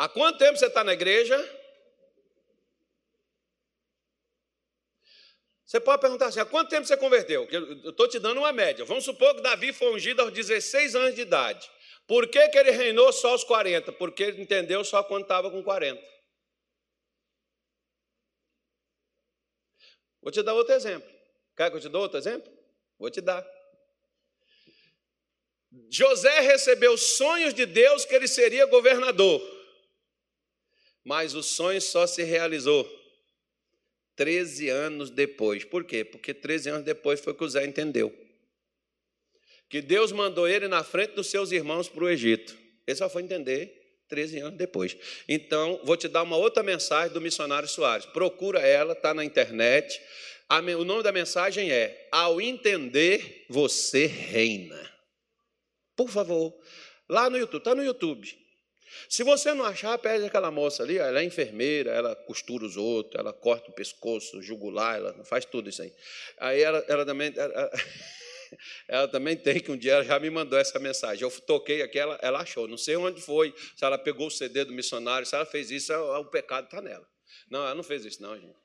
Há quanto tempo você está na igreja? Você pode perguntar assim: há quanto tempo você converteu? Eu estou te dando uma média. Vamos supor que Davi foi ungido aos 16 anos de idade. Por que, que ele reinou só aos 40? Porque ele entendeu só quando estava com 40. Vou te dar outro exemplo. Quer que eu te dê outro exemplo? Vou te dar. José recebeu sonhos de Deus que ele seria governador mas o sonho só se realizou 13 anos depois. Por quê? Porque 13 anos depois foi que o Zé entendeu. Que Deus mandou ele na frente dos seus irmãos para o Egito. Ele só foi entender 13 anos depois. Então, vou te dar uma outra mensagem do missionário Soares. Procura ela, está na internet. O nome da mensagem é: Ao entender, você reina. Por favor, lá no YouTube, está no YouTube. Se você não achar, pede aquela moça ali, ela é enfermeira, ela costura os outros, ela corta o pescoço, jugular, ela faz tudo isso aí. Aí ela, ela também. Ela, (laughs) ela também tem que um dia ela já me mandou essa mensagem. Eu toquei aqui, ela, ela achou. Não sei onde foi, se ela pegou o CD do missionário, se ela fez isso, o pecado está nela. Não, ela não fez isso, não, gente.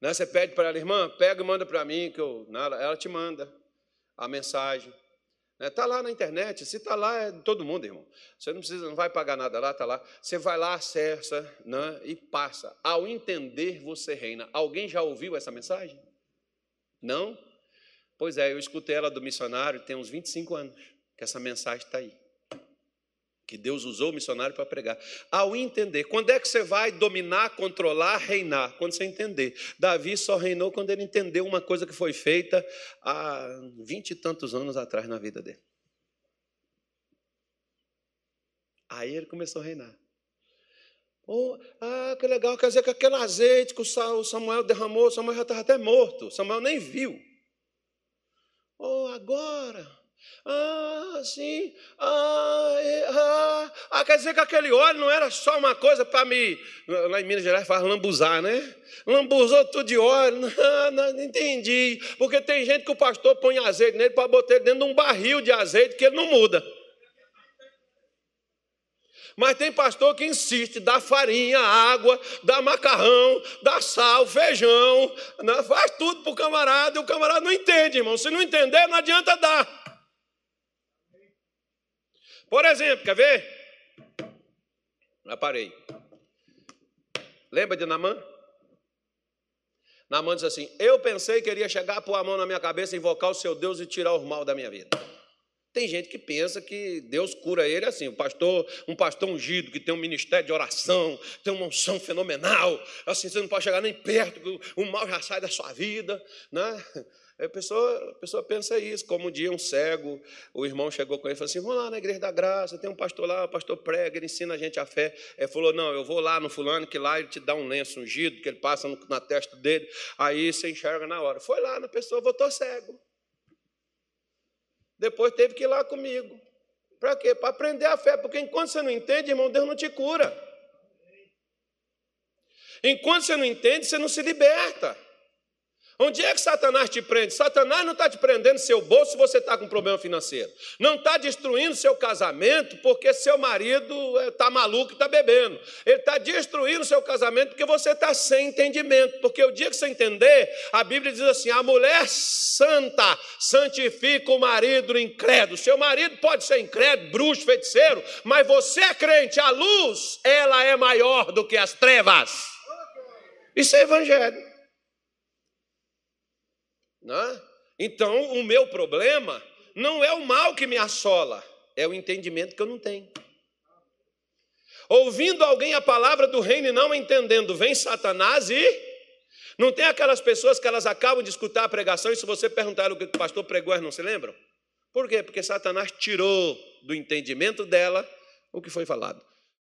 Não, você pede para ela, irmã, pega e manda para mim, que eu. Não, ela te manda a mensagem. Está né? lá na internet, se está lá, é de todo mundo, irmão. Você não precisa, não vai pagar nada lá, está lá. Você vai lá, acessa né, e passa. Ao entender, você reina. Alguém já ouviu essa mensagem? Não? Pois é, eu escutei ela do missionário tem uns 25 anos, que essa mensagem está aí que Deus usou o missionário para pregar. Ao entender, quando é que você vai dominar, controlar, reinar? Quando você entender. Davi só reinou quando ele entendeu uma coisa que foi feita há vinte e tantos anos atrás na vida dele. Aí ele começou a reinar. Oh, ah, que legal, quer dizer que aquele azeite que o Samuel derramou, Samuel já estava até morto, Samuel nem viu. Oh, agora ah, sim. Ah, é, ah, ah, quer dizer que aquele óleo não era só uma coisa para me. Lá em Minas Gerais faz lambuzar, né? Lambuzou tudo de óleo. (laughs) Não, não, entendi. Porque tem gente que o pastor põe azeite nele para botar dentro de um barril de azeite que ele não muda. Mas tem pastor que insiste, dá farinha, água, dá macarrão, dá sal, feijão, faz tudo para o camarada e o camarada não entende, irmão. Se não entender, não adianta dar. Por exemplo, quer ver? Já parei. Lembra de Namã? Namã diz assim: Eu pensei que iria chegar, pôr a mão na minha cabeça, invocar o seu Deus e tirar o mal da minha vida. Tem gente que pensa que Deus cura ele assim, o pastor, um pastor ungido que tem um ministério de oração, tem uma unção fenomenal, assim você não pode chegar nem perto, o mal já sai da sua vida, né? A pessoa, a pessoa pensa isso, como um dia um cego, o irmão chegou com ele e falou assim: vamos lá na igreja da graça, tem um pastor lá, o pastor prega, ele ensina a gente a fé. Ele falou: não, eu vou lá no fulano, que lá ele te dá um lenço ungido, que ele passa na testa dele, aí você enxerga na hora. Foi lá na pessoa, voltou cego. Depois teve que ir lá comigo. Para quê? Para aprender a fé, porque enquanto você não entende, irmão, Deus não te cura. Enquanto você não entende, você não se liberta. Onde é que Satanás te prende? Satanás não está te prendendo seu bolso se você está com problema financeiro. Não está destruindo seu casamento porque seu marido está eh, maluco e está bebendo. Ele está destruindo seu casamento porque você está sem entendimento. Porque o dia que você entender, a Bíblia diz assim: a mulher santa santifica o marido incrédulo. Seu marido pode ser incrédulo, bruxo, feiticeiro, mas você é crente. A luz, ela é maior do que as trevas. Isso é evangelho. Né? Então, o meu problema não é o mal que me assola, é o entendimento que eu não tenho. Ouvindo alguém a palavra do reino e não entendendo, vem Satanás e. Não tem aquelas pessoas que elas acabam de escutar a pregação e se você perguntar o que o pastor pregou, elas não se lembram? Por quê? Porque Satanás tirou do entendimento dela o que foi falado.